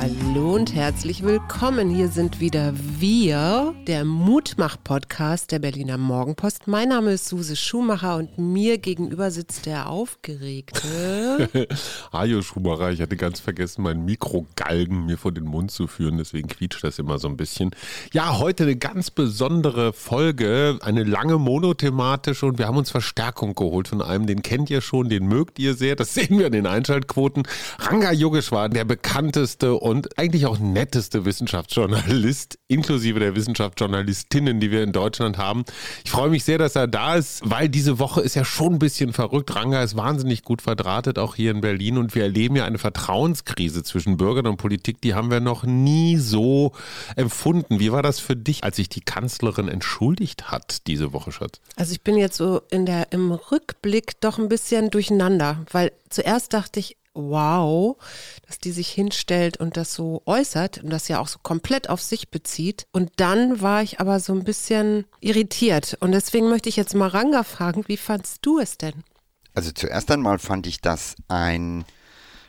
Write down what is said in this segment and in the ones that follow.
Hallo und herzlich willkommen. Hier sind wieder wir, der Mutmach-Podcast der Berliner Morgenpost. Mein Name ist Suse Schumacher und mir gegenüber sitzt der Aufgeregte. Hajo Schumacher, ich hatte ganz vergessen, meinen Mikrogalgen mir vor den Mund zu führen, deswegen quietscht das immer so ein bisschen. Ja, heute eine ganz besondere Folge, eine lange monothematische und wir haben uns Verstärkung geholt von einem, den kennt ihr schon, den mögt ihr sehr, das sehen wir in den Einschaltquoten. Ranga Yogeshwar, der bekannteste und eigentlich auch netteste Wissenschaftsjournalist, inklusive der Wissenschaftsjournalistinnen, die wir in Deutschland haben. Ich freue mich sehr, dass er da ist, weil diese Woche ist ja schon ein bisschen verrückt. Ranga ist wahnsinnig gut verdrahtet, auch hier in Berlin. Und wir erleben ja eine Vertrauenskrise zwischen Bürgern und Politik, die haben wir noch nie so empfunden. Wie war das für dich, als sich die Kanzlerin entschuldigt hat diese Woche, Schatz? Also ich bin jetzt so in der, im Rückblick doch ein bisschen durcheinander, weil zuerst dachte ich, wow, dass die sich hinstellt und das so äußert und das ja auch so komplett auf sich bezieht. Und dann war ich aber so ein bisschen irritiert. Und deswegen möchte ich jetzt Maranga fragen, wie fandst du es denn? Also zuerst einmal fand ich das ein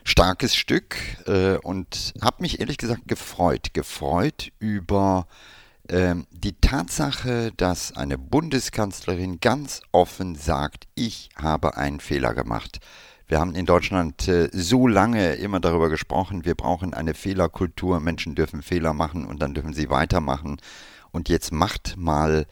starkes Stück äh, und habe mich ehrlich gesagt gefreut. Gefreut über äh, die Tatsache, dass eine Bundeskanzlerin ganz offen sagt, ich habe einen Fehler gemacht. Wir haben in Deutschland äh, so lange immer darüber gesprochen, wir brauchen eine Fehlerkultur, Menschen dürfen Fehler machen und dann dürfen sie weitermachen. Und jetzt macht mal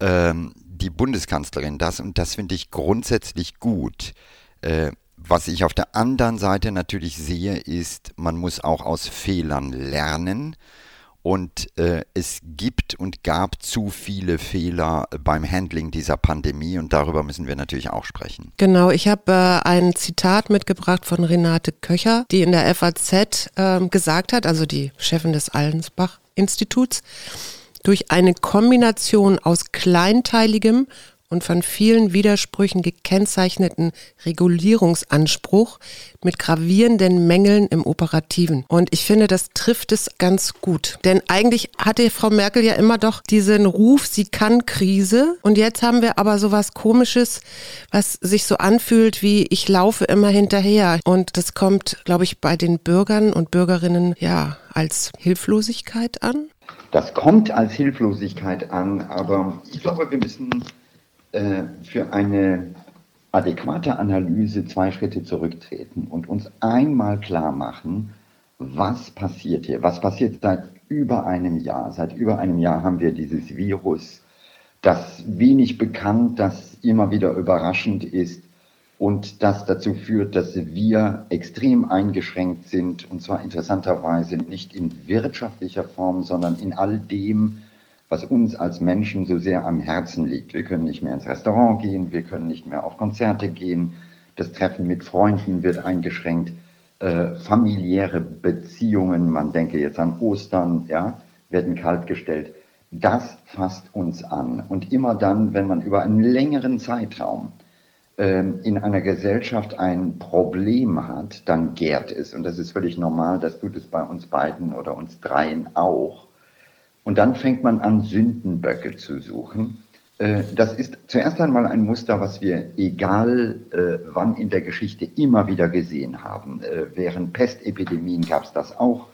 ähm, die Bundeskanzlerin das und das finde ich grundsätzlich gut. Äh, was ich auf der anderen Seite natürlich sehe, ist, man muss auch aus Fehlern lernen. Und äh, es gibt und gab zu viele Fehler beim Handling dieser Pandemie und darüber müssen wir natürlich auch sprechen. Genau, ich habe äh, ein Zitat mitgebracht von Renate Köcher, die in der FAZ äh, gesagt hat, also die Chefin des Allensbach-Instituts, durch eine Kombination aus kleinteiligem und von vielen Widersprüchen gekennzeichneten Regulierungsanspruch mit gravierenden Mängeln im Operativen. Und ich finde, das trifft es ganz gut. Denn eigentlich hatte Frau Merkel ja immer doch diesen Ruf, sie kann Krise. Und jetzt haben wir aber so was Komisches, was sich so anfühlt wie ich laufe immer hinterher. Und das kommt, glaube ich, bei den Bürgern und Bürgerinnen ja als Hilflosigkeit an. Das kommt als Hilflosigkeit an, aber ich glaube, wir müssen äh, für eine adäquate Analyse zwei Schritte zurücktreten und uns einmal klar machen, was passiert hier? Was passiert seit über einem Jahr? Seit über einem Jahr haben wir dieses Virus, das wenig bekannt, das immer wieder überraschend ist und das dazu führt, dass wir extrem eingeschränkt sind und zwar interessanterweise nicht in wirtschaftlicher Form, sondern in all dem, was uns als Menschen so sehr am Herzen liegt. Wir können nicht mehr ins Restaurant gehen, wir können nicht mehr auf Konzerte gehen, das Treffen mit Freunden wird eingeschränkt, äh, familiäre Beziehungen, man denke jetzt an Ostern, ja, werden kaltgestellt. Das fasst uns an. Und immer dann, wenn man über einen längeren Zeitraum äh, in einer Gesellschaft ein Problem hat, dann gärt es. Und das ist völlig normal, das tut es bei uns beiden oder uns dreien auch. Und dann fängt man an, Sündenböcke zu suchen. Äh, das ist zuerst einmal ein Muster, was wir, egal äh, wann in der Geschichte, immer wieder gesehen haben. Äh, während Pestepidemien gab es das auch.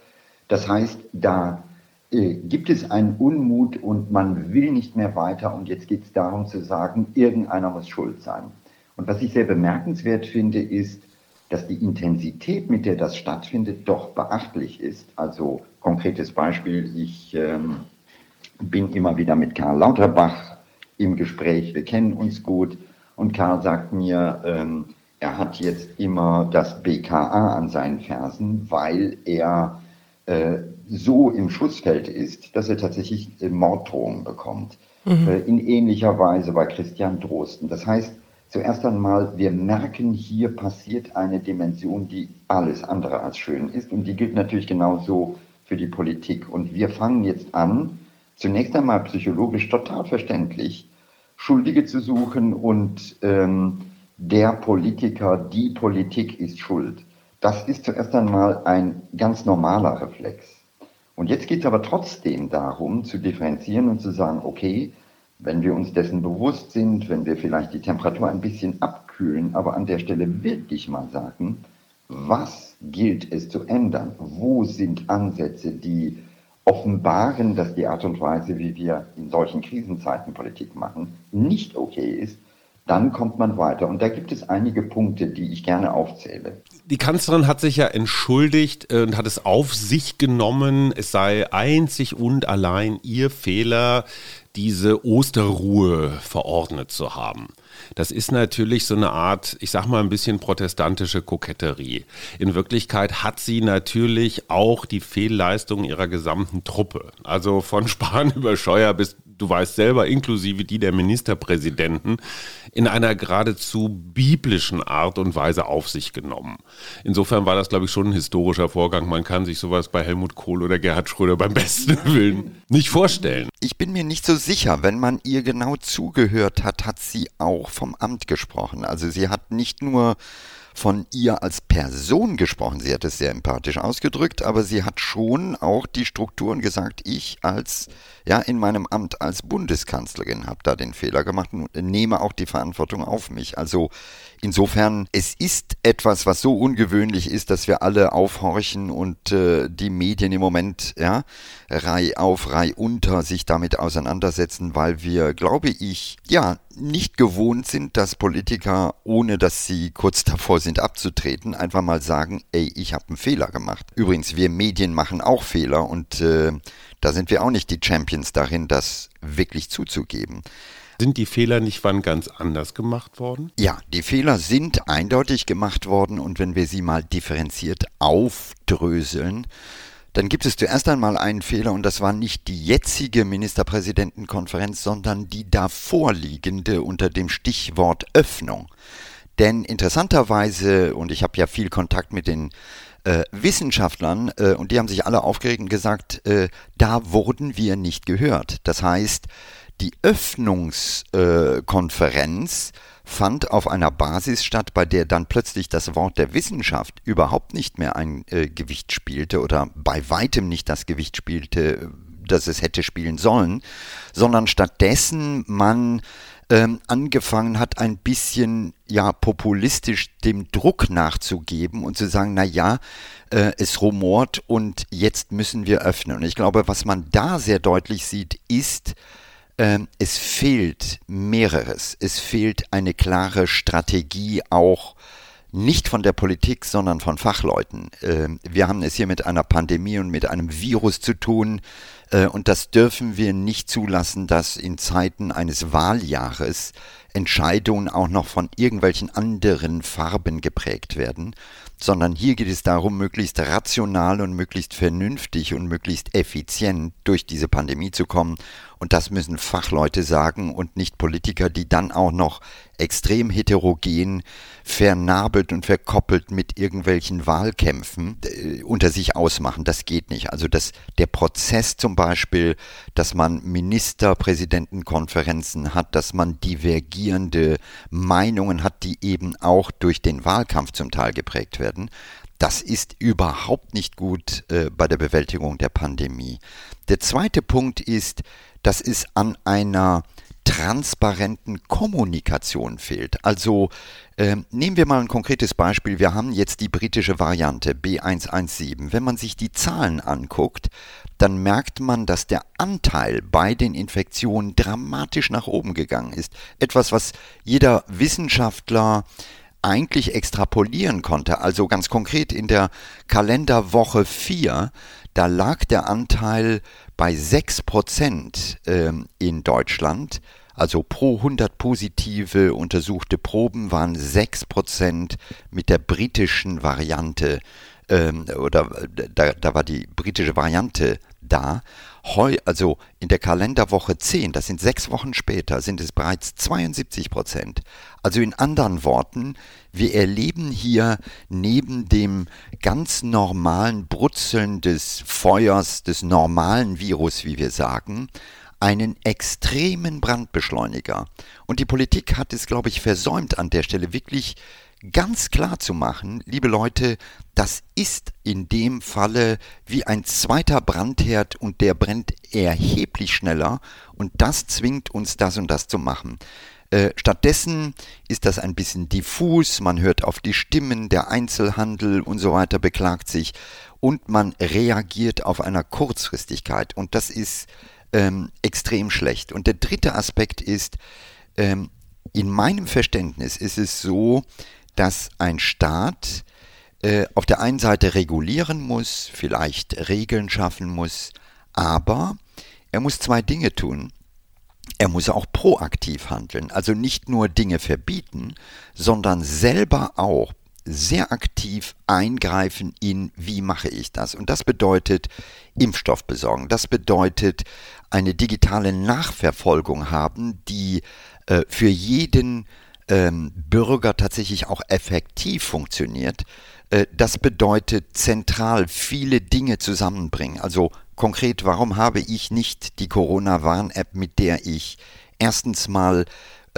Das heißt, da gibt es einen Unmut und man will nicht mehr weiter und jetzt geht es darum zu sagen, irgendeiner muss schuld sein. Und was ich sehr bemerkenswert finde, ist, dass die Intensität, mit der das stattfindet, doch beachtlich ist. Also konkretes Beispiel, ich ähm, bin immer wieder mit Karl Lauterbach im Gespräch, wir kennen uns gut und Karl sagt mir, ähm, er hat jetzt immer das BKA an seinen Fersen, weil er äh, so im Schussfeld ist, dass er tatsächlich Morddrohungen bekommt. Mhm. Äh, in ähnlicher Weise bei Christian Drosten. Das heißt, zuerst einmal, wir merken, hier passiert eine Dimension, die alles andere als schön ist. Und die gilt natürlich genauso für die Politik. Und wir fangen jetzt an, zunächst einmal psychologisch total verständlich, Schuldige zu suchen und ähm, der Politiker, die Politik ist schuld. Das ist zuerst einmal ein ganz normaler Reflex. Und jetzt geht es aber trotzdem darum, zu differenzieren und zu sagen, okay, wenn wir uns dessen bewusst sind, wenn wir vielleicht die Temperatur ein bisschen abkühlen, aber an der Stelle wirklich mal sagen, was gilt es zu ändern? Wo sind Ansätze, die offenbaren, dass die Art und Weise, wie wir in solchen Krisenzeiten Politik machen, nicht okay ist? dann kommt man weiter. Und da gibt es einige Punkte, die ich gerne aufzähle. Die Kanzlerin hat sich ja entschuldigt äh, und hat es auf sich genommen, es sei einzig und allein ihr Fehler, diese Osterruhe verordnet zu haben. Das ist natürlich so eine Art, ich sag mal ein bisschen protestantische Koketterie. In Wirklichkeit hat sie natürlich auch die Fehlleistung ihrer gesamten Truppe. Also von Spahn über Scheuer bis du weißt selber, inklusive die der Ministerpräsidenten, in einer geradezu biblischen Art und Weise auf sich genommen. Insofern war das, glaube ich, schon ein historischer Vorgang. Man kann sich sowas bei Helmut Kohl oder Gerhard Schröder beim besten Willen nicht vorstellen. Ich bin mir nicht so sicher. Wenn man ihr genau zugehört hat, hat sie auch vom Amt gesprochen. Also sie hat nicht nur von ihr als Person gesprochen. Sie hat es sehr empathisch ausgedrückt, aber sie hat schon auch die Strukturen gesagt, ich als, ja, in meinem Amt als Bundeskanzlerin habe da den Fehler gemacht und nehme auch die Verantwortung auf mich. Also insofern, es ist etwas, was so ungewöhnlich ist, dass wir alle aufhorchen und äh, die Medien im Moment, ja, Reih auf, Reih unter sich damit auseinandersetzen, weil wir, glaube ich, ja, nicht gewohnt sind, dass Politiker, ohne dass sie kurz davor sind abzutreten, einfach mal sagen, ey, ich habe einen Fehler gemacht. Übrigens, wir Medien machen auch Fehler und äh, da sind wir auch nicht die Champions darin, das wirklich zuzugeben. Sind die Fehler nicht wann ganz anders gemacht worden? Ja, die Fehler sind eindeutig gemacht worden und wenn wir sie mal differenziert aufdröseln, dann gibt es zuerst einmal einen Fehler und das war nicht die jetzige Ministerpräsidentenkonferenz, sondern die davorliegende unter dem Stichwort Öffnung. Denn interessanterweise, und ich habe ja viel Kontakt mit den äh, Wissenschaftlern, äh, und die haben sich alle aufgeregt und gesagt, äh, da wurden wir nicht gehört. Das heißt, die Öffnungskonferenz fand auf einer Basis statt, bei der dann plötzlich das Wort der Wissenschaft überhaupt nicht mehr ein äh, Gewicht spielte oder bei weitem nicht das Gewicht spielte, das es hätte spielen sollen, sondern stattdessen man ähm, angefangen hat, ein bisschen ja populistisch dem Druck nachzugeben und zu sagen, na ja, äh, es rumort und jetzt müssen wir öffnen. Und ich glaube, was man da sehr deutlich sieht, ist, es fehlt mehreres. Es fehlt eine klare Strategie auch nicht von der Politik, sondern von Fachleuten. Ähm, wir haben es hier mit einer Pandemie und mit einem Virus zu tun. Äh, und das dürfen wir nicht zulassen, dass in Zeiten eines Wahljahres Entscheidungen auch noch von irgendwelchen anderen Farben geprägt werden, sondern hier geht es darum, möglichst rational und möglichst vernünftig und möglichst effizient durch diese Pandemie zu kommen. Und das müssen Fachleute sagen und nicht Politiker, die dann auch noch extrem heterogen, vernabelt und verkoppelt mit irgendwelchen Wahlkämpfen äh, unter sich ausmachen. Das geht nicht. Also das, der Prozess zum Beispiel, dass man Ministerpräsidentenkonferenzen hat, dass man divergierende Meinungen hat, die eben auch durch den Wahlkampf zum Teil geprägt werden, das ist überhaupt nicht gut äh, bei der Bewältigung der Pandemie. Der zweite Punkt ist, dass es an einer transparenten Kommunikation fehlt. Also äh, nehmen wir mal ein konkretes Beispiel. Wir haben jetzt die britische Variante B117. Wenn man sich die Zahlen anguckt, dann merkt man, dass der Anteil bei den Infektionen dramatisch nach oben gegangen ist. Etwas, was jeder Wissenschaftler eigentlich extrapolieren konnte. Also ganz konkret in der Kalenderwoche 4, da lag der Anteil bei 6 Prozent ähm, in Deutschland. Also pro 100 positive untersuchte Proben waren 6 Prozent mit der britischen Variante ähm, oder da, da war die britische Variante da. Heu, also in der Kalenderwoche 10, das sind sechs Wochen später, sind es bereits 72 Prozent. Also in anderen Worten, wir erleben hier neben dem ganz normalen Brutzeln des Feuers, des normalen Virus, wie wir sagen, einen extremen Brandbeschleuniger. Und die Politik hat es, glaube ich, versäumt an der Stelle wirklich ganz klar zu machen, liebe Leute, das ist in dem Falle wie ein zweiter Brandherd und der brennt erheblich schneller und das zwingt uns das und das zu machen. Äh, stattdessen ist das ein bisschen diffus, man hört auf die Stimmen, der Einzelhandel und so weiter beklagt sich und man reagiert auf einer Kurzfristigkeit und das ist ähm, extrem schlecht. Und der dritte Aspekt ist, ähm, in meinem Verständnis ist es so, dass ein Staat äh, auf der einen Seite regulieren muss, vielleicht Regeln schaffen muss, aber er muss zwei Dinge tun. Er muss auch proaktiv handeln, also nicht nur Dinge verbieten, sondern selber auch sehr aktiv eingreifen in, wie mache ich das? Und das bedeutet Impfstoff besorgen. Das bedeutet eine digitale Nachverfolgung haben, die äh, für jeden ähm, Bürger tatsächlich auch effektiv funktioniert. Äh, das bedeutet zentral viele Dinge zusammenbringen. Also konkret, warum habe ich nicht die Corona-Warn-App, mit der ich erstens mal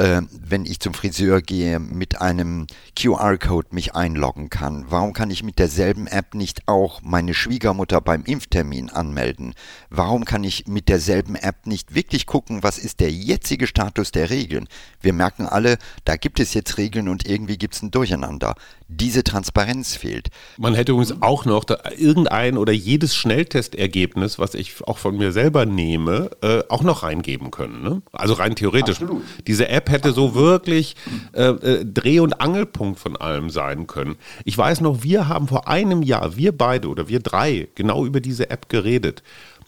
äh, wenn ich zum Friseur gehe, mit einem QR-Code mich einloggen kann? Warum kann ich mit derselben App nicht auch meine Schwiegermutter beim Impftermin anmelden? Warum kann ich mit derselben App nicht wirklich gucken, was ist der jetzige Status der Regeln? Wir merken alle, da gibt es jetzt Regeln und irgendwie gibt es ein Durcheinander. Diese Transparenz fehlt. Man hätte übrigens auch noch irgendein oder jedes Schnelltestergebnis, was ich auch von mir selber nehme, äh, auch noch reingeben können. Ne? Also rein theoretisch. Absolut. Diese App hätte so wirklich äh, äh, Dreh- und Angelpunkt von allem sein können. Ich weiß noch, wir haben vor einem Jahr, wir beide oder wir drei, genau über diese App geredet.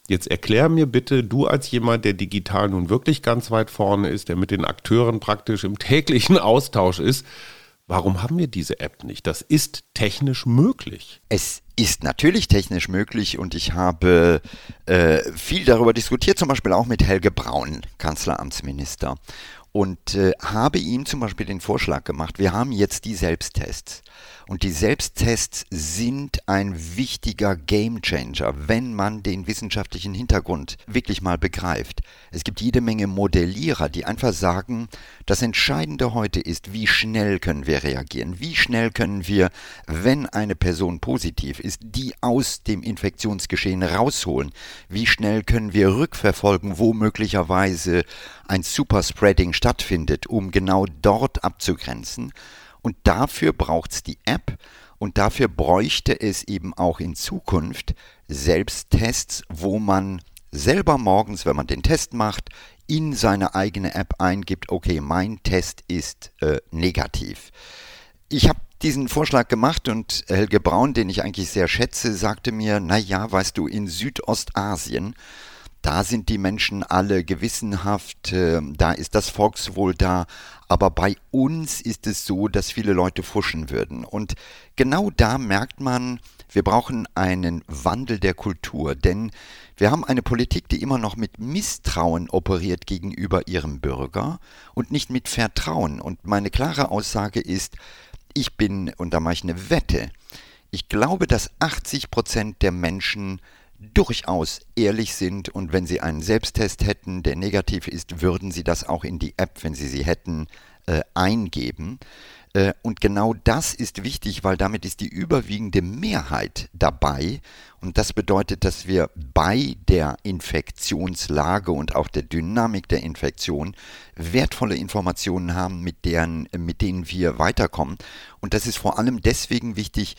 Jetzt erklär mir bitte, du als jemand, der digital nun wirklich ganz weit vorne ist, der mit den Akteuren praktisch im täglichen Austausch ist, warum haben wir diese App nicht? Das ist technisch möglich. Es ist natürlich technisch möglich und ich habe äh, viel darüber diskutiert, zum Beispiel auch mit Helge Braun, Kanzleramtsminister und äh, habe ihm zum Beispiel den Vorschlag gemacht, wir haben jetzt die Selbsttests. Und die Selbsttests sind ein wichtiger Gamechanger, wenn man den wissenschaftlichen Hintergrund wirklich mal begreift. Es gibt jede Menge Modellierer, die einfach sagen, das Entscheidende heute ist, wie schnell können wir reagieren, wie schnell können wir, wenn eine Person positiv ist, die aus dem Infektionsgeschehen rausholen, wie schnell können wir rückverfolgen, wo möglicherweise ein Superspreading stattfindet, um genau dort abzugrenzen. Und dafür braucht es die App und dafür bräuchte es eben auch in Zukunft Selbsttests, wo man selber morgens, wenn man den Test macht, in seine eigene App eingibt, okay, mein Test ist äh, negativ. Ich habe diesen Vorschlag gemacht und Helge Braun, den ich eigentlich sehr schätze, sagte mir, na ja, weißt du, in Südostasien da sind die Menschen alle gewissenhaft, äh, da ist das Volkswohl da, aber bei uns ist es so, dass viele Leute fuschen würden. Und genau da merkt man, wir brauchen einen Wandel der Kultur, denn wir haben eine Politik, die immer noch mit Misstrauen operiert gegenüber ihrem Bürger und nicht mit Vertrauen. Und meine klare Aussage ist, ich bin, und da mache ich eine Wette, ich glaube, dass 80 Prozent der Menschen durchaus ehrlich sind und wenn sie einen Selbsttest hätten, der negativ ist, würden sie das auch in die App, wenn sie sie hätten, äh, eingeben. Äh, und genau das ist wichtig, weil damit ist die überwiegende Mehrheit dabei. Und das bedeutet, dass wir bei der Infektionslage und auch der Dynamik der Infektion wertvolle Informationen haben, mit, deren, mit denen wir weiterkommen. Und das ist vor allem deswegen wichtig,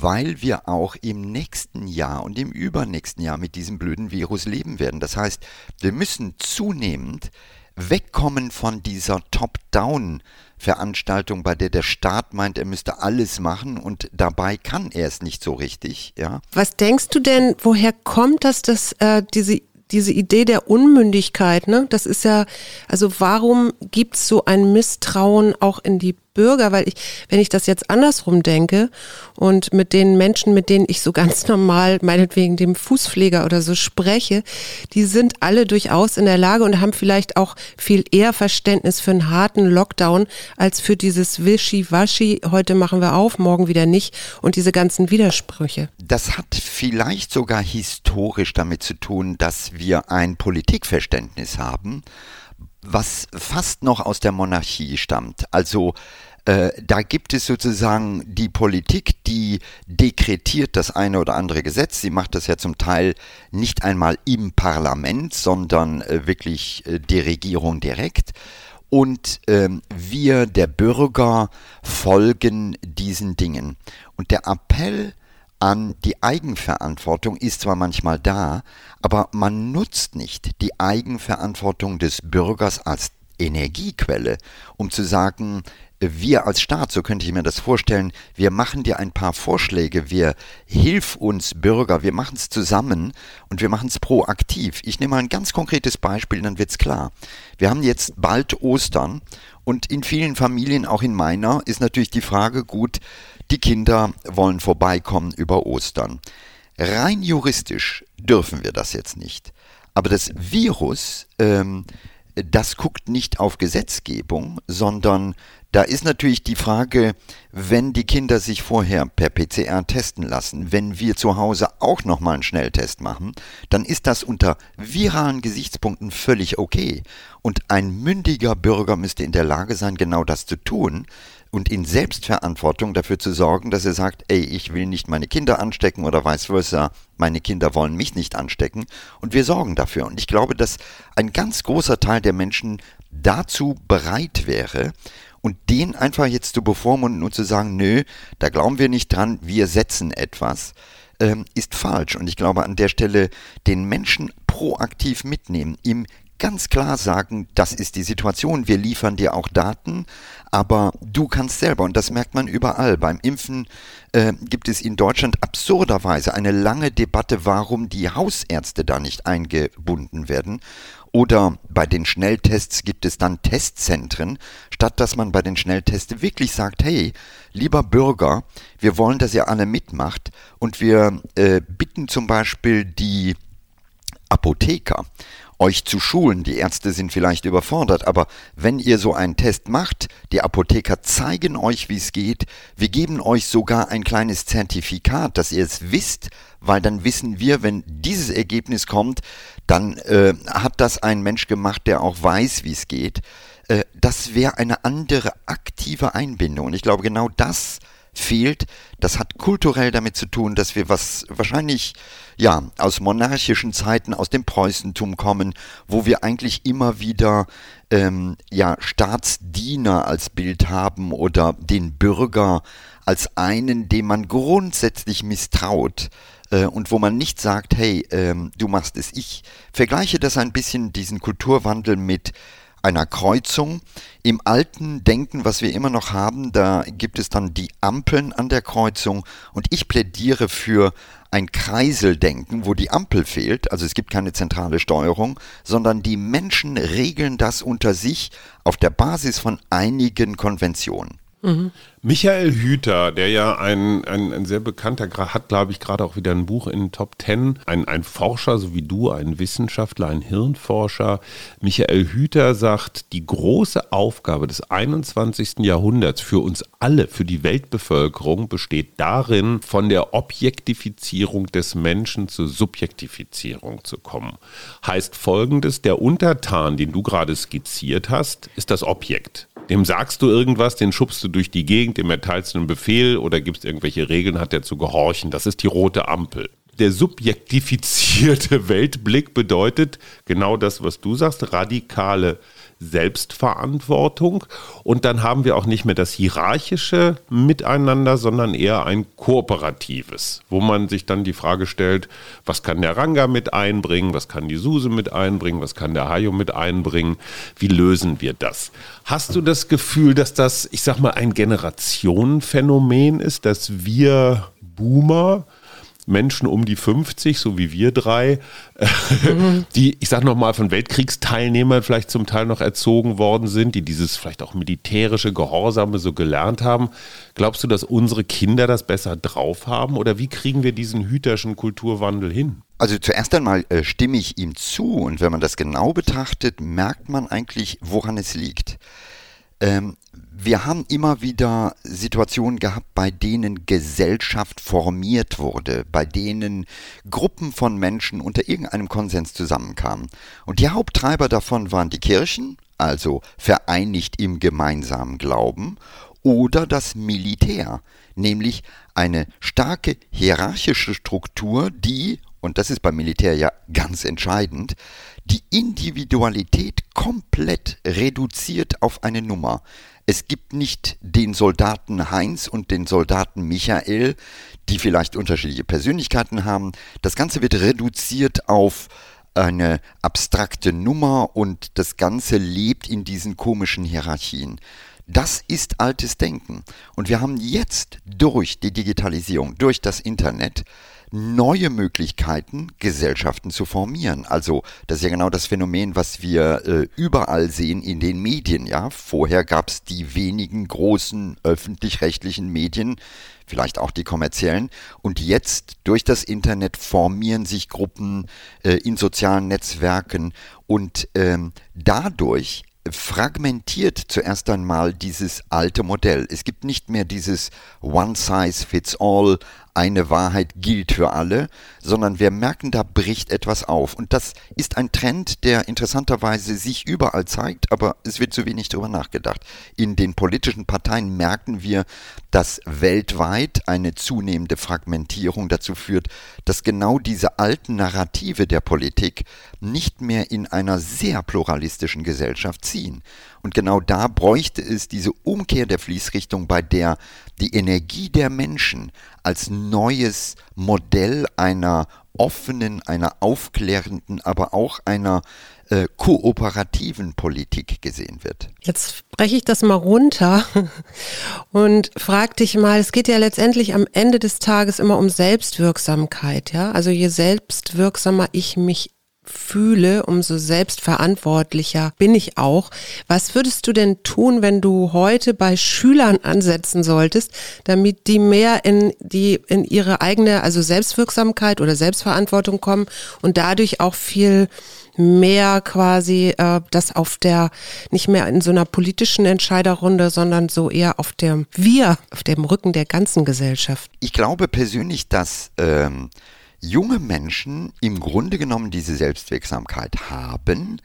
weil wir auch im nächsten Jahr und im übernächsten Jahr mit diesem blöden Virus leben werden. Das heißt, wir müssen zunehmend wegkommen von dieser Top-Down- Veranstaltung, bei der der Staat meint, er müsste alles machen und dabei kann er es nicht so richtig. Ja. Was denkst du denn, woher kommt das, dass äh, diese diese Idee der Unmündigkeit, ne? Das ist ja, also warum gibt es so ein Misstrauen auch in die Bürger, weil ich, wenn ich das jetzt andersrum denke und mit den Menschen, mit denen ich so ganz normal, meinetwegen dem Fußpfleger oder so spreche, die sind alle durchaus in der Lage und haben vielleicht auch viel eher Verständnis für einen harten Lockdown als für dieses Wischi-Waschi, heute machen wir auf, morgen wieder nicht und diese ganzen Widersprüche. Das hat vielleicht sogar historisch damit zu tun, dass wir ein Politikverständnis haben, was fast noch aus der Monarchie stammt. Also äh, da gibt es sozusagen die Politik, die dekretiert das eine oder andere Gesetz. Sie macht das ja zum Teil nicht einmal im Parlament, sondern äh, wirklich äh, die Regierung direkt. Und ähm, wir, der Bürger, folgen diesen Dingen. Und der Appell an die Eigenverantwortung ist zwar manchmal da, aber man nutzt nicht die Eigenverantwortung des Bürgers als Energiequelle, um zu sagen, wir als Staat, so könnte ich mir das vorstellen, wir machen dir ein paar Vorschläge, wir hilf uns Bürger, wir machen es zusammen und wir machen es proaktiv. Ich nehme mal ein ganz konkretes Beispiel, dann wird's klar. Wir haben jetzt bald Ostern und in vielen Familien, auch in meiner, ist natürlich die Frage, gut, die Kinder wollen vorbeikommen über Ostern. Rein juristisch dürfen wir das jetzt nicht. Aber das Virus, ähm, das guckt nicht auf Gesetzgebung, sondern da ist natürlich die Frage, wenn die Kinder sich vorher per PCR testen lassen, wenn wir zu Hause auch nochmal einen Schnelltest machen, dann ist das unter viralen Gesichtspunkten völlig okay. Und ein mündiger Bürger müsste in der Lage sein, genau das zu tun und in Selbstverantwortung dafür zu sorgen, dass er sagt, ey, ich will nicht meine Kinder anstecken oder vice versa, meine Kinder wollen mich nicht anstecken und wir sorgen dafür. Und ich glaube, dass ein ganz großer Teil der Menschen dazu bereit wäre und den einfach jetzt zu bevormunden und zu sagen, nö, da glauben wir nicht dran, wir setzen etwas, ähm, ist falsch. Und ich glaube an der Stelle den Menschen proaktiv mitnehmen, ihm ganz klar sagen, das ist die Situation, wir liefern dir auch Daten, aber du kannst selber, und das merkt man überall, beim Impfen äh, gibt es in Deutschland absurderweise eine lange Debatte, warum die Hausärzte da nicht eingebunden werden. Oder bei den Schnelltests gibt es dann Testzentren, statt dass man bei den Schnelltests wirklich sagt, hey, lieber Bürger, wir wollen, dass ihr alle mitmacht und wir äh, bitten zum Beispiel die Apotheker, euch zu schulen. Die Ärzte sind vielleicht überfordert, aber wenn ihr so einen Test macht, die Apotheker zeigen euch, wie es geht. Wir geben euch sogar ein kleines Zertifikat, dass ihr es wisst, weil dann wissen wir, wenn dieses Ergebnis kommt, dann äh, hat das ein Mensch gemacht, der auch weiß, wie es geht. Äh, das wäre eine andere aktive Einbindung. Und ich glaube, genau das fehlt. Das hat kulturell damit zu tun, dass wir was wahrscheinlich ja aus monarchischen Zeiten, aus dem Preußentum kommen, wo wir eigentlich immer wieder ähm, ja Staatsdiener als Bild haben oder den Bürger als einen, dem man grundsätzlich misstraut äh, und wo man nicht sagt, hey, ähm, du machst es. Ich vergleiche das ein bisschen, diesen Kulturwandel mit einer Kreuzung. Im alten Denken, was wir immer noch haben, da gibt es dann die Ampeln an der Kreuzung und ich plädiere für ein Kreiseldenken, wo die Ampel fehlt, also es gibt keine zentrale Steuerung, sondern die Menschen regeln das unter sich auf der Basis von einigen Konventionen. Mhm. Michael Hüter, der ja ein, ein, ein sehr bekannter, hat glaube ich gerade auch wieder ein Buch in den Top Ten, ein, ein Forscher, so wie du, ein Wissenschaftler, ein Hirnforscher. Michael Hüter sagt, die große Aufgabe des 21. Jahrhunderts für uns alle, für die Weltbevölkerung, besteht darin, von der Objektifizierung des Menschen zur Subjektifizierung zu kommen. Heißt folgendes, der Untertan, den du gerade skizziert hast, ist das Objekt. Dem sagst du irgendwas, den schubst du durch die Gegend, dem erteilst du einen Befehl oder gibst irgendwelche Regeln, hat er zu gehorchen. Das ist die rote Ampel. Der subjektifizierte Weltblick bedeutet genau das, was du sagst, radikale Selbstverantwortung. Und dann haben wir auch nicht mehr das hierarchische Miteinander, sondern eher ein kooperatives, wo man sich dann die Frage stellt, was kann der Ranga mit einbringen, was kann die Suse mit einbringen, was kann der Hayo mit einbringen, wie lösen wir das? Hast du das Gefühl, dass das, ich sag mal, ein Generationenphänomen ist, dass wir Boomer Menschen um die 50, so wie wir drei, mhm. die, ich sage nochmal, von Weltkriegsteilnehmern vielleicht zum Teil noch erzogen worden sind, die dieses vielleicht auch militärische Gehorsame so gelernt haben. Glaubst du, dass unsere Kinder das besser drauf haben oder wie kriegen wir diesen hüterschen Kulturwandel hin? Also zuerst einmal äh, stimme ich ihm zu und wenn man das genau betrachtet, merkt man eigentlich, woran es liegt. Ähm, wir haben immer wieder Situationen gehabt, bei denen Gesellschaft formiert wurde, bei denen Gruppen von Menschen unter irgendeinem Konsens zusammenkamen. Und die Haupttreiber davon waren die Kirchen, also vereinigt im gemeinsamen Glauben, oder das Militär, nämlich eine starke hierarchische Struktur, die, und das ist beim Militär ja ganz entscheidend, die Individualität komplett reduziert auf eine Nummer. Es gibt nicht den Soldaten Heinz und den Soldaten Michael, die vielleicht unterschiedliche Persönlichkeiten haben. Das Ganze wird reduziert auf eine abstrakte Nummer und das Ganze lebt in diesen komischen Hierarchien. Das ist altes Denken. Und wir haben jetzt durch die Digitalisierung, durch das Internet, neue Möglichkeiten, Gesellschaften zu formieren. Also das ist ja genau das Phänomen, was wir äh, überall sehen in den Medien. Ja, vorher gab es die wenigen großen öffentlich-rechtlichen Medien, vielleicht auch die kommerziellen. Und jetzt durch das Internet formieren sich Gruppen äh, in sozialen Netzwerken und ähm, dadurch fragmentiert zuerst einmal dieses alte Modell. Es gibt nicht mehr dieses One Size Fits All, eine Wahrheit gilt für alle, sondern wir merken, da bricht etwas auf. Und das ist ein Trend, der interessanterweise sich überall zeigt, aber es wird zu wenig darüber nachgedacht. In den politischen Parteien merken wir, dass weltweit eine zunehmende Fragmentierung dazu führt, dass genau diese alten Narrative der Politik nicht mehr in einer sehr pluralistischen Gesellschaft ziehen. Und genau da bräuchte es diese Umkehr der Fließrichtung, bei der die Energie der Menschen als neues Modell einer offenen, einer aufklärenden, aber auch einer äh, kooperativen Politik gesehen wird. Jetzt breche ich das mal runter und frage dich mal, es geht ja letztendlich am Ende des Tages immer um Selbstwirksamkeit, ja? Also je selbstwirksamer ich mich fühle, umso selbstverantwortlicher bin ich auch. Was würdest du denn tun, wenn du heute bei Schülern ansetzen solltest, damit die mehr in die in ihre eigene also Selbstwirksamkeit oder Selbstverantwortung kommen und dadurch auch viel mehr quasi äh, das auf der nicht mehr in so einer politischen Entscheiderrunde, sondern so eher auf dem Wir, auf dem Rücken der ganzen Gesellschaft. Ich glaube persönlich, dass ähm junge Menschen im Grunde genommen diese Selbstwirksamkeit haben,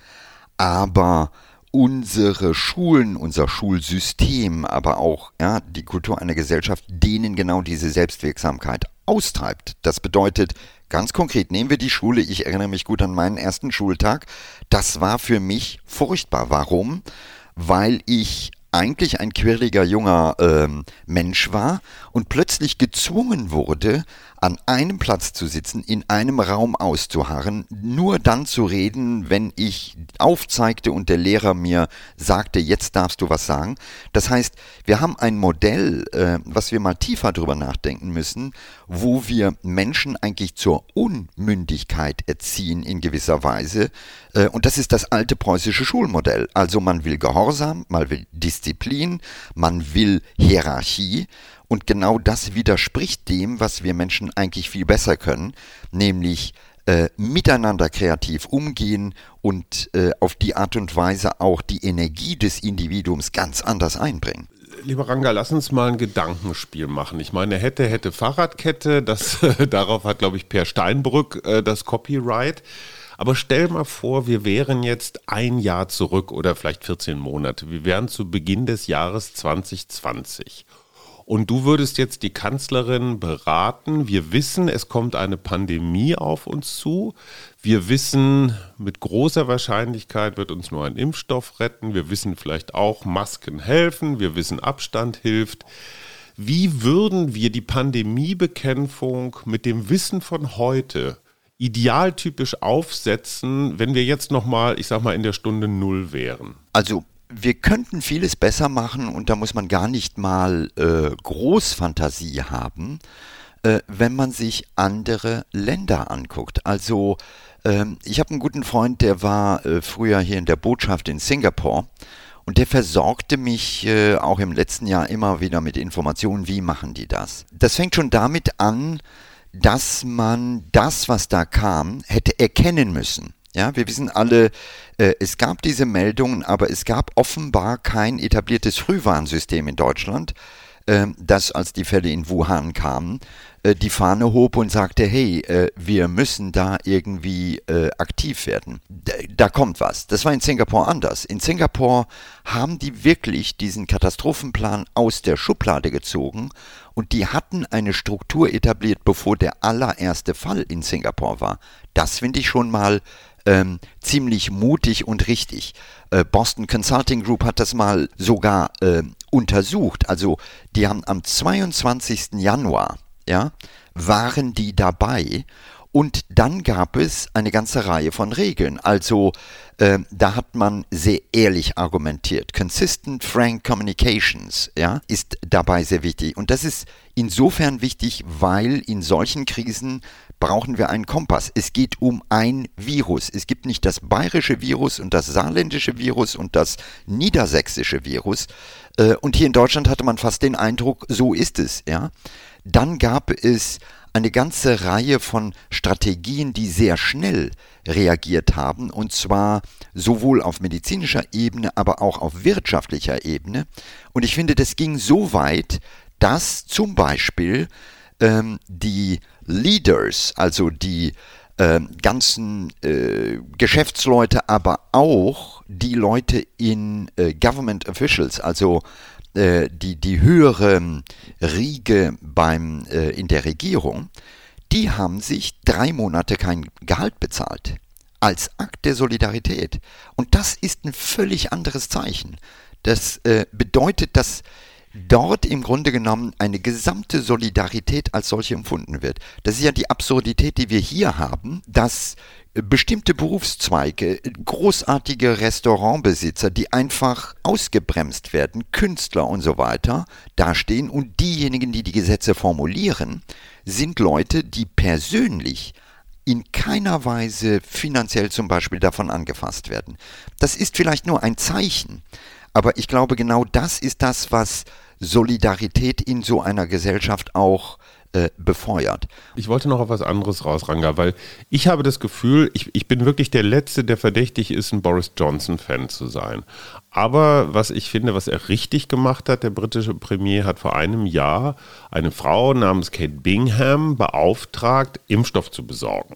aber unsere Schulen, unser Schulsystem, aber auch ja, die Kultur einer Gesellschaft denen genau diese Selbstwirksamkeit austreibt. Das bedeutet, ganz konkret, nehmen wir die Schule, ich erinnere mich gut an meinen ersten Schultag, das war für mich furchtbar. Warum? Weil ich eigentlich ein quirliger junger ähm, Mensch war und plötzlich gezwungen wurde, an einem Platz zu sitzen, in einem Raum auszuharren, nur dann zu reden, wenn ich aufzeigte und der Lehrer mir sagte, jetzt darfst du was sagen. Das heißt, wir haben ein Modell, äh, was wir mal tiefer drüber nachdenken müssen, wo wir Menschen eigentlich zur Unmündigkeit erziehen in gewisser Weise. Äh, und das ist das alte preußische Schulmodell. Also man will Gehorsam, man will Disziplin, man will Hierarchie. Und genau das widerspricht dem, was wir Menschen eigentlich viel besser können, nämlich äh, miteinander kreativ umgehen und äh, auf die Art und Weise auch die Energie des Individuums ganz anders einbringen. Lieber Ranga, lass uns mal ein Gedankenspiel machen. Ich meine, hätte, hätte Fahrradkette, das, darauf hat, glaube ich, Per Steinbrück äh, das Copyright. Aber stell mal vor, wir wären jetzt ein Jahr zurück oder vielleicht 14 Monate. Wir wären zu Beginn des Jahres 2020. Und du würdest jetzt die Kanzlerin beraten. Wir wissen, es kommt eine Pandemie auf uns zu. Wir wissen, mit großer Wahrscheinlichkeit wird uns nur ein Impfstoff retten. Wir wissen vielleicht auch, Masken helfen. Wir wissen, Abstand hilft. Wie würden wir die Pandemiebekämpfung mit dem Wissen von heute idealtypisch aufsetzen, wenn wir jetzt nochmal, ich sag mal, in der Stunde Null wären? Also wir könnten vieles besser machen und da muss man gar nicht mal äh, Großfantasie haben. äh, wenn man sich andere Länder anguckt. Also ähm, ich habe einen guten Freund, der war äh, früher hier in der Botschaft in Singapur und der versorgte mich äh, auch im letzten Jahr immer wieder mit Informationen, wie machen die das. Das fängt schon damit an, dass man das, was da kam, hätte erkennen müssen. Ja, wir wissen alle, äh, es gab diese Meldungen, aber es gab offenbar kein etabliertes Frühwarnsystem in Deutschland, äh, das als die Fälle in Wuhan kamen, äh, die Fahne hob und sagte, hey, äh, wir müssen da irgendwie äh, aktiv werden. Da, da kommt was. Das war in Singapur anders. In Singapur haben die wirklich diesen Katastrophenplan aus der Schublade gezogen und die hatten eine Struktur etabliert, bevor der allererste Fall in Singapur war. Das finde ich schon mal ähm, ziemlich mutig und richtig. Äh, Boston Consulting Group hat das mal sogar äh, untersucht. Also die haben am 22. Januar ja, waren die dabei. Und dann gab es eine ganze Reihe von Regeln. Also äh, da hat man sehr ehrlich argumentiert. Consistent Frank Communications ja, ist dabei sehr wichtig. Und das ist insofern wichtig, weil in solchen Krisen brauchen wir einen Kompass. Es geht um ein Virus. Es gibt nicht das bayerische Virus und das saarländische Virus und das niedersächsische Virus. Äh, und hier in Deutschland hatte man fast den Eindruck, so ist es. Ja. Dann gab es eine ganze Reihe von Strategien, die sehr schnell reagiert haben, und zwar sowohl auf medizinischer Ebene, aber auch auf wirtschaftlicher Ebene. Und ich finde, das ging so weit, dass zum Beispiel ähm, die Leaders, also die äh, ganzen äh, Geschäftsleute, aber auch die Leute in äh, Government Officials, also äh, die, die höhere Riege beim, äh, in der Regierung, die haben sich drei Monate kein Gehalt bezahlt. Als Akt der Solidarität. Und das ist ein völlig anderes Zeichen. Das äh, bedeutet, dass dort im Grunde genommen eine gesamte Solidarität als solche empfunden wird. Das ist ja die Absurdität, die wir hier haben, dass bestimmte Berufszweige, großartige Restaurantbesitzer, die einfach ausgebremst werden, Künstler und so weiter, dastehen und diejenigen, die die Gesetze formulieren, sind Leute, die persönlich in keiner Weise finanziell zum Beispiel davon angefasst werden. Das ist vielleicht nur ein Zeichen, aber ich glaube, genau das ist das, was Solidarität in so einer Gesellschaft auch äh, befeuert. Ich wollte noch auf was anderes raus, Ranga, weil ich habe das Gefühl, ich, ich bin wirklich der Letzte, der verdächtig ist, ein Boris Johnson-Fan zu sein. Aber was ich finde, was er richtig gemacht hat, der britische Premier hat vor einem Jahr eine Frau namens Kate Bingham beauftragt, Impfstoff zu besorgen.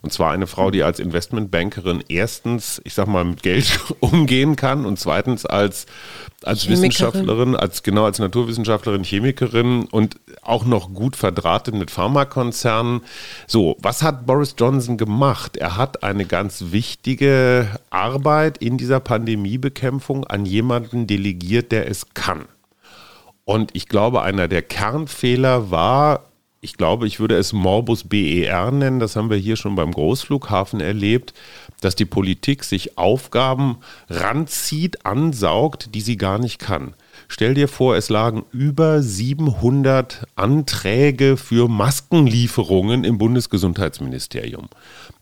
Und zwar eine Frau, die als Investmentbankerin erstens, ich sag mal, mit Geld umgehen kann und zweitens als, als Wissenschaftlerin, als genau als Naturwissenschaftlerin, Chemikerin und auch noch gut verdrahtet mit Pharmakonzernen. So, was hat Boris Johnson gemacht? Er hat eine ganz wichtige Arbeit in dieser Pandemiebekämpfung an jemanden delegiert, der es kann. Und ich glaube, einer der Kernfehler war, ich glaube, ich würde es Morbus BER nennen, das haben wir hier schon beim Großflughafen erlebt, dass die Politik sich Aufgaben ranzieht, ansaugt, die sie gar nicht kann. Stell dir vor, es lagen über 700 Anträge für Maskenlieferungen im Bundesgesundheitsministerium.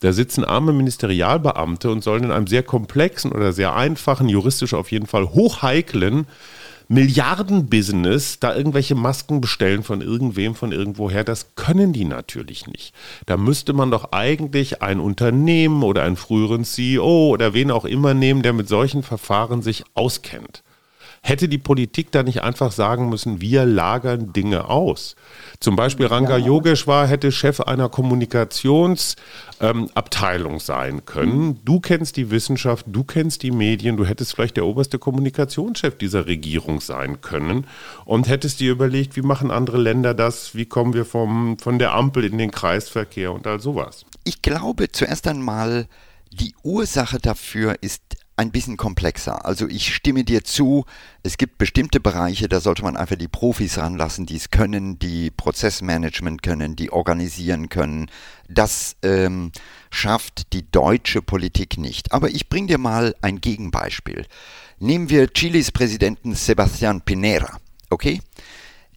Da sitzen arme Ministerialbeamte und sollen in einem sehr komplexen oder sehr einfachen, juristisch auf jeden Fall hochheiklen Milliardenbusiness da irgendwelche Masken bestellen von irgendwem, von irgendwoher, das können die natürlich nicht. Da müsste man doch eigentlich ein Unternehmen oder einen früheren CEO oder wen auch immer nehmen, der mit solchen Verfahren sich auskennt. Hätte die Politik da nicht einfach sagen müssen, wir lagern Dinge aus? Zum Beispiel Ranga ja. Yogeshwar hätte Chef einer Kommunikationsabteilung ähm, sein können. Du kennst die Wissenschaft, du kennst die Medien, du hättest vielleicht der oberste Kommunikationschef dieser Regierung sein können und hättest dir überlegt, wie machen andere Länder das, wie kommen wir vom, von der Ampel in den Kreisverkehr und all sowas. Ich glaube zuerst einmal, die Ursache dafür ist ein bisschen komplexer. Also ich stimme dir zu, es gibt bestimmte Bereiche, da sollte man einfach die Profis ranlassen, die es können, die Prozessmanagement können, die organisieren können. Das ähm, schafft die deutsche Politik nicht. Aber ich bringe dir mal ein Gegenbeispiel. Nehmen wir Chiles Präsidenten Sebastián Pinera, okay?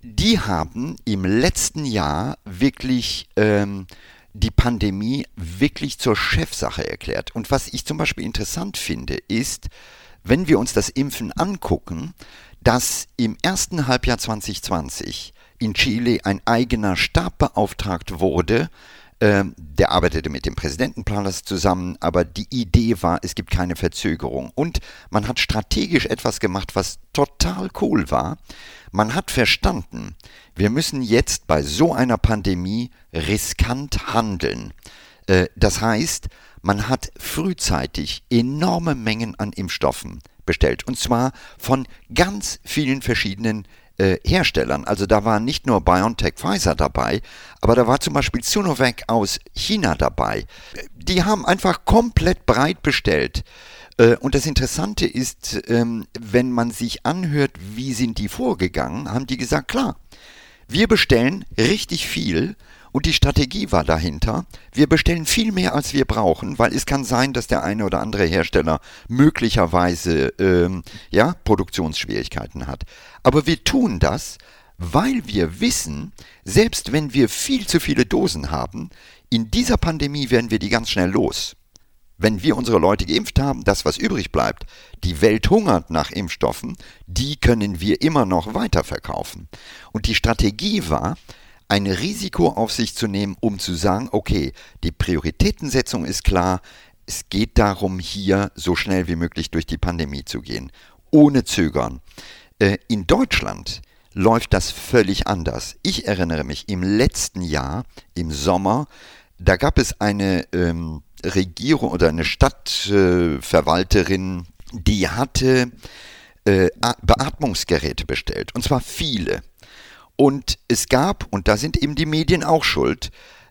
die haben im letzten Jahr wirklich ähm, die Pandemie wirklich zur Chefsache erklärt. Und was ich zum Beispiel interessant finde, ist, wenn wir uns das Impfen angucken, dass im ersten Halbjahr 2020 in Chile ein eigener Stab beauftragt wurde, der arbeitete mit dem Präsidentenplaners zusammen, aber die Idee war, es gibt keine Verzögerung. Und man hat strategisch etwas gemacht, was total cool war. Man hat verstanden, wir müssen jetzt bei so einer Pandemie riskant handeln. Äh, das heißt, man hat frühzeitig enorme Mengen an Impfstoffen bestellt. Und zwar von ganz vielen verschiedenen äh, Herstellern. Also da war nicht nur BioNTech Pfizer dabei, aber da war zum Beispiel Sinovac aus China dabei. Die haben einfach komplett breit bestellt. Äh, und das Interessante ist, ähm, wenn man sich anhört, wie sind die vorgegangen, haben die gesagt, klar, wir bestellen richtig viel und die Strategie war dahinter, wir bestellen viel mehr, als wir brauchen, weil es kann sein, dass der eine oder andere Hersteller möglicherweise ähm, ja, Produktionsschwierigkeiten hat. Aber wir tun das, weil wir wissen, selbst wenn wir viel zu viele Dosen haben, in dieser Pandemie werden wir die ganz schnell los. Wenn wir unsere Leute geimpft haben, das, was übrig bleibt, die Welt hungert nach Impfstoffen, die können wir immer noch weiterverkaufen. Und die Strategie war, ein Risiko auf sich zu nehmen, um zu sagen, okay, die Prioritätensetzung ist klar, es geht darum, hier so schnell wie möglich durch die Pandemie zu gehen, ohne Zögern. Äh, in Deutschland läuft das völlig anders. Ich erinnere mich, im letzten Jahr, im Sommer, da gab es eine ähm, Regierung oder eine Stadtverwalterin, äh, die hatte äh, Beatmungsgeräte bestellt, und zwar viele. Und es gab, und da sind eben die Medien auch schuld,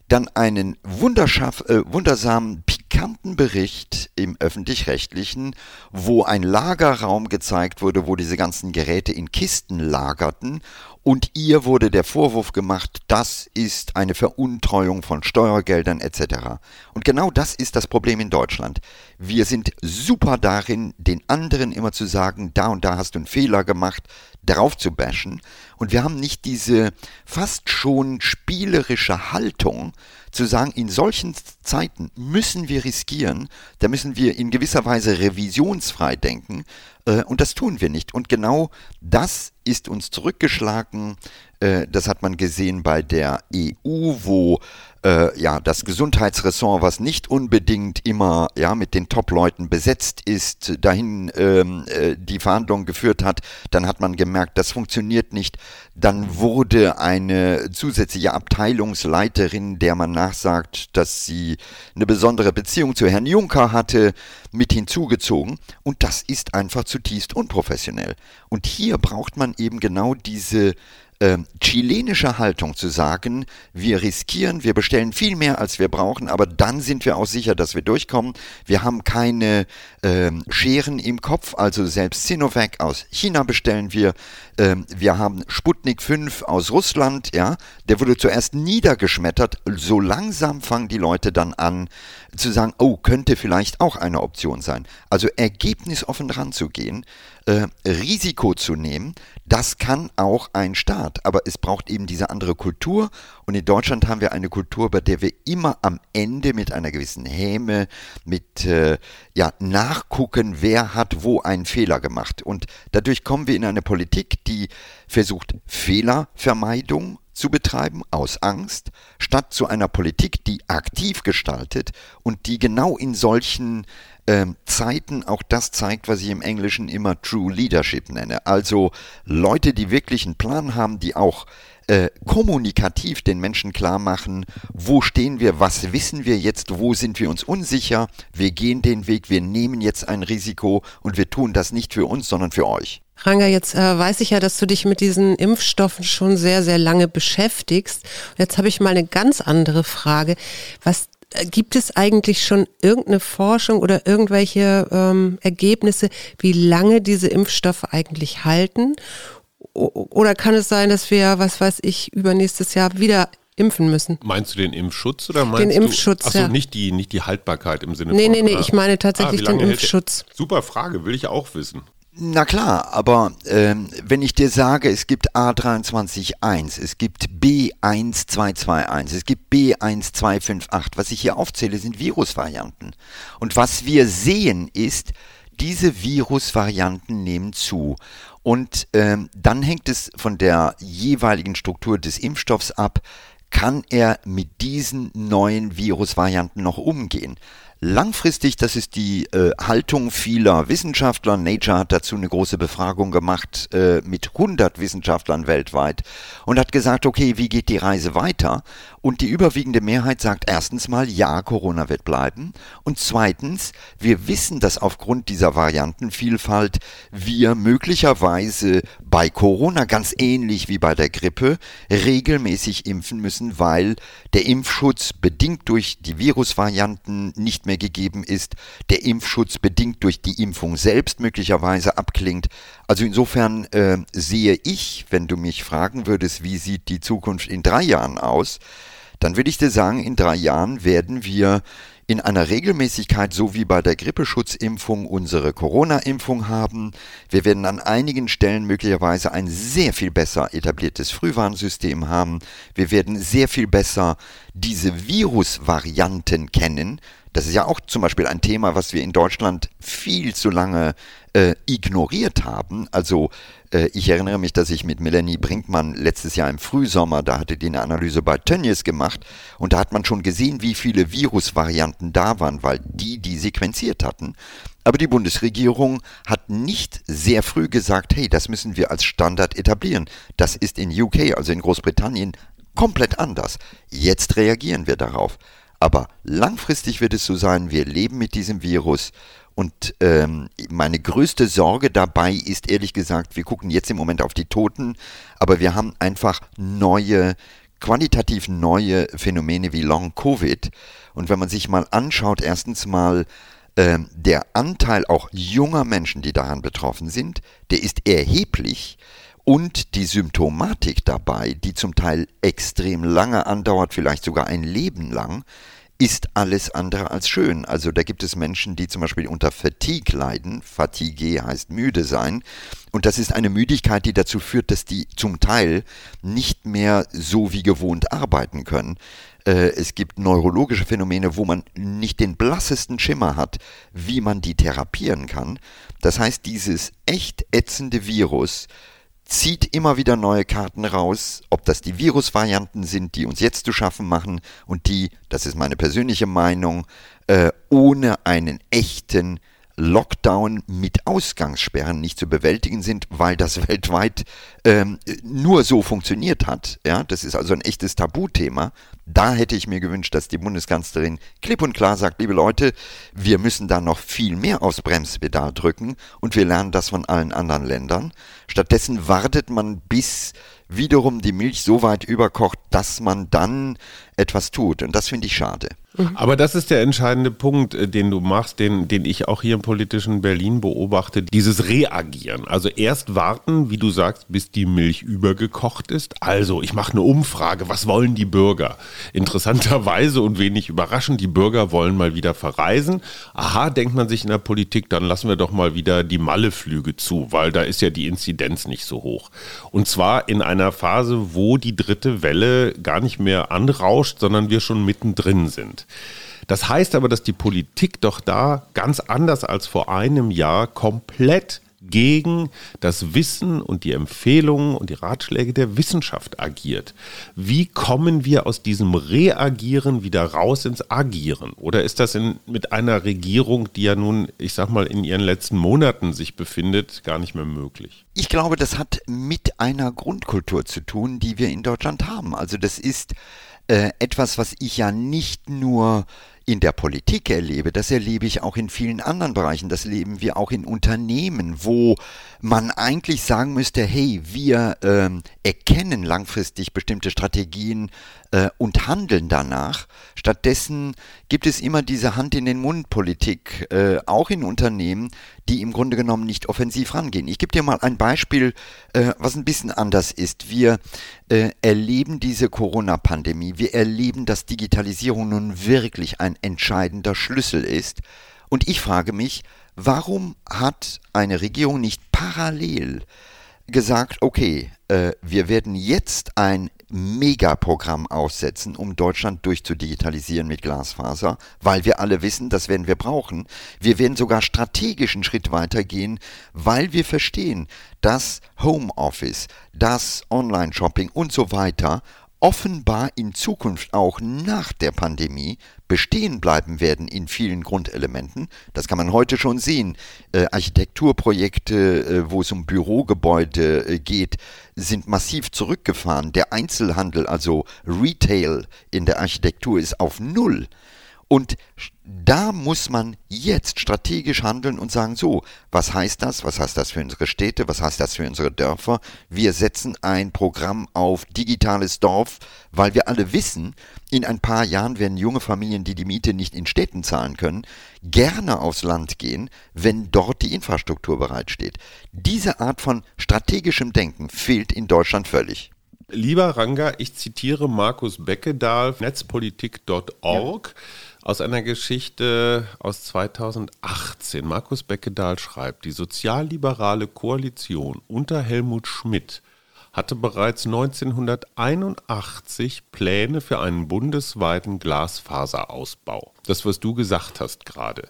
dann einen äh, wundersamen, pikanten Bericht im öffentlich-rechtlichen, wo ein Lagerraum gezeigt wurde, wo diese ganzen Geräte in Kisten lagerten und ihr wurde der Vorwurf gemacht, das ist eine Veruntreuung von Steuergeldern etc. Und genau das ist das Problem in Deutschland. Wir sind super darin, den anderen immer zu sagen, da und da hast du einen Fehler gemacht, darauf zu bashen. Und wir haben nicht diese fast schon spielerische Haltung, zu sagen, in solchen Zeiten müssen wir riskieren, da müssen wir in gewisser Weise revisionsfrei denken äh, und das tun wir nicht. Und genau das ist uns zurückgeschlagen. Äh, das hat man gesehen bei der EU, wo äh, ja, das Gesundheitsressort, was nicht unbedingt immer ja, mit den Top-Leuten besetzt ist, dahin ähm, äh, die Verhandlungen geführt hat, dann hat man gemerkt, das funktioniert nicht. Dann wurde eine zusätzliche Abteilungsleiterin, der man nachsagt, dass sie eine besondere Beziehung zu Herrn Juncker hatte, mit hinzugezogen. Und das ist einfach zutiefst unprofessionell. Und hier braucht man eben genau diese äh, chilenische Haltung zu sagen, wir riskieren, wir bestellen viel mehr, als wir brauchen, aber dann sind wir auch sicher, dass wir durchkommen. Wir haben keine äh, Scheren im Kopf, also selbst Sinovac aus China bestellen wir. Äh, wir haben Sputnik 5 aus Russland, ja, der wurde zuerst niedergeschmettert. So langsam fangen die Leute dann an zu sagen, oh, könnte vielleicht auch eine Option sein. Also ergebnisoffen ranzugehen äh, Risiko zu nehmen, das kann auch ein Staat. Aber es braucht eben diese andere Kultur. Und in Deutschland haben wir eine Kultur, bei der wir immer am Ende mit einer gewissen Häme, mit äh, ja, nachgucken, wer hat wo einen Fehler gemacht. Und dadurch kommen wir in eine Politik, die versucht, Fehlervermeidung zu betreiben aus Angst, statt zu einer Politik, die aktiv gestaltet und die genau in solchen ähm, Zeiten auch das zeigt, was ich im Englischen immer True Leadership nenne. Also Leute, die wirklich einen Plan haben, die auch äh, kommunikativ den Menschen klar machen, wo stehen wir, was wissen wir jetzt, wo sind wir uns unsicher, wir gehen den Weg, wir nehmen jetzt ein Risiko und wir tun das nicht für uns, sondern für euch. Ranga, jetzt äh, weiß ich ja, dass du dich mit diesen Impfstoffen schon sehr, sehr lange beschäftigst. Jetzt habe ich mal eine ganz andere Frage. Was äh, Gibt es eigentlich schon irgendeine Forschung oder irgendwelche ähm, Ergebnisse, wie lange diese Impfstoffe eigentlich halten? Oder kann es sein, dass wir, was weiß ich, übernächstes Jahr wieder impfen müssen. Meinst du den Impfschutz oder meinst den Impfschutz, du, achso, ja. nicht die, nicht die Haltbarkeit im Sinne nee, von. Nee, nee, nee, ich meine tatsächlich ah, den Impfschutz. Super Frage, will ich auch wissen. Na klar, aber ähm, wenn ich dir sage, es gibt A23.1, es gibt B1221, es gibt B1258, was ich hier aufzähle, sind Virusvarianten. Und was wir sehen ist, diese Virusvarianten nehmen zu. Und ähm, dann hängt es von der jeweiligen Struktur des Impfstoffs ab, kann er mit diesen neuen Virusvarianten noch umgehen. Langfristig, das ist die äh, Haltung vieler Wissenschaftler. Nature hat dazu eine große Befragung gemacht äh, mit 100 Wissenschaftlern weltweit und hat gesagt, okay, wie geht die Reise weiter? Und die überwiegende Mehrheit sagt erstens mal, ja, Corona wird bleiben. Und zweitens, wir wissen, dass aufgrund dieser Variantenvielfalt wir möglicherweise bei Corona ganz ähnlich wie bei der Grippe regelmäßig impfen müssen, weil der Impfschutz bedingt durch die Virusvarianten nicht mehr gegeben ist, der Impfschutz bedingt durch die Impfung selbst möglicherweise abklingt. Also insofern äh, sehe ich, wenn du mich fragen würdest, wie sieht die Zukunft in drei Jahren aus, dann würde ich dir sagen, in drei Jahren werden wir in einer Regelmäßigkeit, so wie bei der Grippeschutzimpfung, unsere Corona-Impfung haben. Wir werden an einigen Stellen möglicherweise ein sehr viel besser etabliertes Frühwarnsystem haben. Wir werden sehr viel besser diese Virusvarianten kennen. Das ist ja auch zum Beispiel ein Thema, was wir in Deutschland viel zu lange äh, ignoriert haben. Also äh, ich erinnere mich, dass ich mit Melanie Brinkmann letztes Jahr im Frühsommer, da hatte die eine Analyse bei Tönnies gemacht und da hat man schon gesehen, wie viele Virusvarianten da waren, weil die die sequenziert hatten. Aber die Bundesregierung hat nicht sehr früh gesagt, hey, das müssen wir als Standard etablieren. Das ist in UK, also in Großbritannien, komplett anders. Jetzt reagieren wir darauf. Aber langfristig wird es so sein, wir leben mit diesem Virus und ähm, meine größte Sorge dabei ist ehrlich gesagt, wir gucken jetzt im Moment auf die Toten, aber wir haben einfach neue, qualitativ neue Phänomene wie Long Covid. Und wenn man sich mal anschaut, erstens mal äh, der Anteil auch junger Menschen, die daran betroffen sind, der ist erheblich. Und die Symptomatik dabei, die zum Teil extrem lange andauert, vielleicht sogar ein Leben lang, ist alles andere als schön. Also da gibt es Menschen, die zum Beispiel unter Fatigue leiden. Fatigue heißt müde sein. Und das ist eine Müdigkeit, die dazu führt, dass die zum Teil nicht mehr so wie gewohnt arbeiten können. Äh, es gibt neurologische Phänomene, wo man nicht den blassesten Schimmer hat, wie man die therapieren kann. Das heißt, dieses echt ätzende Virus zieht immer wieder neue Karten raus, ob das die Virusvarianten sind, die uns jetzt zu schaffen machen und die, das ist meine persönliche Meinung, äh, ohne einen echten Lockdown mit Ausgangssperren nicht zu bewältigen sind, weil das weltweit ähm, nur so funktioniert hat. Ja, das ist also ein echtes Tabuthema. Da hätte ich mir gewünscht, dass die Bundeskanzlerin klipp und klar sagt, liebe Leute, wir müssen da noch viel mehr aufs Bremspedal drücken und wir lernen das von allen anderen Ländern. Stattdessen wartet man, bis wiederum die Milch so weit überkocht, dass man dann etwas tut. Und das finde ich schade. Aber das ist der entscheidende Punkt, äh, den du machst, den, den ich auch hier im politischen Berlin beobachte, dieses Reagieren. Also erst warten, wie du sagst, bis die Milch übergekocht ist. Also ich mache eine Umfrage, was wollen die Bürger? Interessanterweise und wenig überraschend, die Bürger wollen mal wieder verreisen. Aha, denkt man sich in der Politik, dann lassen wir doch mal wieder die Malleflüge zu, weil da ist ja die Inzidenz nicht so hoch. Und zwar in einer Phase, wo die dritte Welle gar nicht mehr anrauscht, sondern wir schon mittendrin sind. Das heißt aber, dass die Politik doch da ganz anders als vor einem Jahr komplett gegen das Wissen und die Empfehlungen und die Ratschläge der Wissenschaft agiert. Wie kommen wir aus diesem Reagieren wieder raus ins Agieren? Oder ist das in, mit einer Regierung, die ja nun, ich sag mal, in ihren letzten Monaten sich befindet, gar nicht mehr möglich? Ich glaube, das hat mit einer Grundkultur zu tun, die wir in Deutschland haben. Also das ist äh, etwas, was ich ja nicht nur in der Politik erlebe, das erlebe ich auch in vielen anderen Bereichen, das erleben wir auch in Unternehmen, wo man eigentlich sagen müsste, hey, wir ähm, erkennen langfristig bestimmte Strategien äh, und handeln danach. Stattdessen gibt es immer diese Hand in den Mund Politik, äh, auch in Unternehmen, die im Grunde genommen nicht offensiv rangehen. Ich gebe dir mal ein Beispiel, äh, was ein bisschen anders ist. Wir äh, erleben diese Corona-Pandemie, wir erleben, dass Digitalisierung nun wirklich ein entscheidender Schlüssel ist. Und ich frage mich, warum hat eine Regierung nicht parallel gesagt, okay, äh, wir werden jetzt ein Megaprogramm aussetzen, um Deutschland durchzudigitalisieren mit Glasfaser, weil wir alle wissen, das werden wir brauchen. Wir werden sogar strategischen Schritt weitergehen, weil wir verstehen, dass Homeoffice, dass Online-Shopping und so weiter offenbar in Zukunft auch nach der Pandemie bestehen bleiben werden in vielen Grundelementen. Das kann man heute schon sehen. Äh, Architekturprojekte, äh, wo es um Bürogebäude äh, geht, sind massiv zurückgefahren. Der Einzelhandel, also Retail in der Architektur ist auf Null. Und da muss man jetzt strategisch handeln und sagen, so, was heißt das? Was heißt das für unsere Städte? Was heißt das für unsere Dörfer? Wir setzen ein Programm auf digitales Dorf, weil wir alle wissen, in ein paar Jahren werden junge Familien, die die Miete nicht in Städten zahlen können, gerne aufs Land gehen, wenn dort die Infrastruktur bereitsteht. Diese Art von strategischem Denken fehlt in Deutschland völlig. Lieber Ranga, ich zitiere Markus Beckedahl, netzpolitik.org. Ja aus einer Geschichte aus 2018. Markus Beckedahl schreibt, die sozialliberale Koalition unter Helmut Schmidt hatte bereits 1981 Pläne für einen bundesweiten Glasfaserausbau. Das, was du gesagt hast gerade.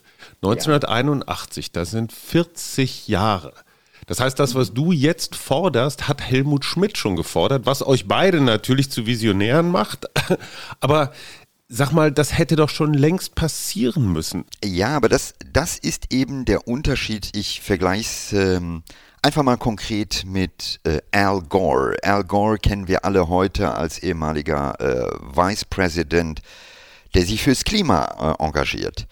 1981, das sind 40 Jahre. Das heißt, das, was du jetzt forderst, hat Helmut Schmidt schon gefordert, was euch beide natürlich zu Visionären macht. Aber Sag mal, das hätte doch schon längst passieren müssen. Ja, aber das, das ist eben der Unterschied. Ich vergleiche es ähm, einfach mal konkret mit äh, Al Gore. Al Gore kennen wir alle heute als ehemaliger äh, Vice President, der sich fürs Klima äh, engagiert.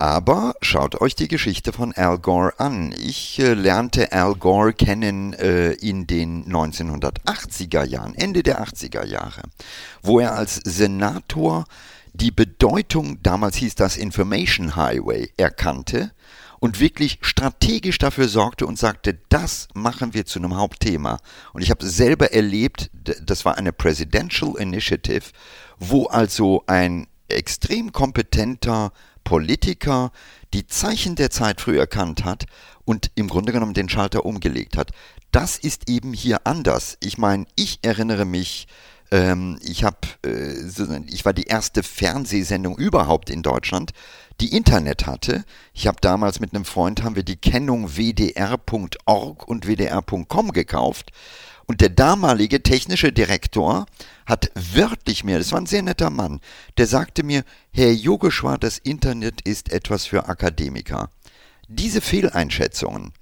Aber schaut euch die Geschichte von Al Gore an. Ich äh, lernte Al Gore kennen äh, in den 1980er Jahren, Ende der 80er Jahre, wo er als Senator die Bedeutung, damals hieß das Information Highway, erkannte und wirklich strategisch dafür sorgte und sagte, das machen wir zu einem Hauptthema. Und ich habe selber erlebt, das war eine Presidential Initiative, wo also ein extrem kompetenter Politiker die Zeichen der Zeit früh erkannt hat und im Grunde genommen den Schalter umgelegt hat. Das ist eben hier anders. Ich meine, ich erinnere mich, ähm, ich habe, äh, ich war die erste Fernsehsendung überhaupt in Deutschland, die Internet hatte. Ich habe damals mit einem Freund haben wir die Kennung wdr.org und wdr.com gekauft. Und der damalige technische Direktor hat wörtlich mir, das war ein sehr netter Mann, der sagte mir, Herr Yogeshwar, das Internet ist etwas für Akademiker. Diese Fehleinschätzungen,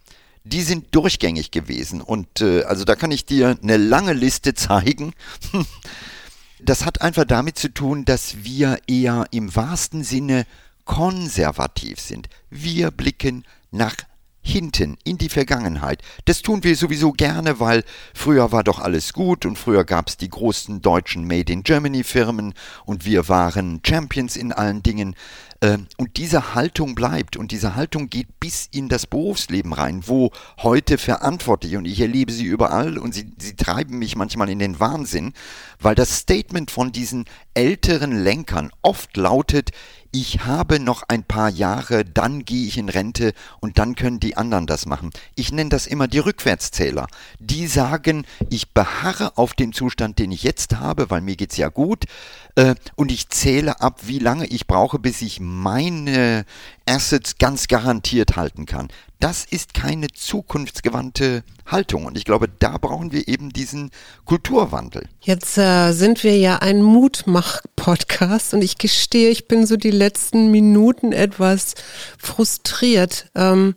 die sind durchgängig gewesen. Und äh, also da kann ich dir eine lange Liste zeigen. Das hat einfach damit zu tun, dass wir eher im wahrsten Sinne konservativ sind. Wir blicken nach hinten in die Vergangenheit. Das tun wir sowieso gerne, weil früher war doch alles gut und früher gab es die großen deutschen Made in Germany Firmen und wir waren Champions in allen Dingen. Ähm, und diese Haltung bleibt und diese Haltung geht bis in das Berufsleben rein, wo heute verantwortlich und ich erlebe sie überall und sie, sie treiben mich manchmal in den Wahnsinn, weil das Statement von diesen älteren Lenkern oft lautet, ich habe noch ein paar Jahre, dann gehe ich in Rente und dann können die anderen das machen. Ich nenne das immer die Rückwärtszähler. Die sagen, ich beharre auf dem Zustand, den ich jetzt habe, weil mir geht's ja gut, äh, und ich zähle ab, wie lange ich brauche, bis ich meine Assets ganz garantiert halten kann. Das ist keine zukunftsgewandte Haltung. Und ich glaube, da brauchen wir eben diesen Kulturwandel. Jetzt äh, sind wir ja ein Mutmach-Podcast und ich gestehe, ich bin so die letzten Minuten etwas frustriert. Ähm,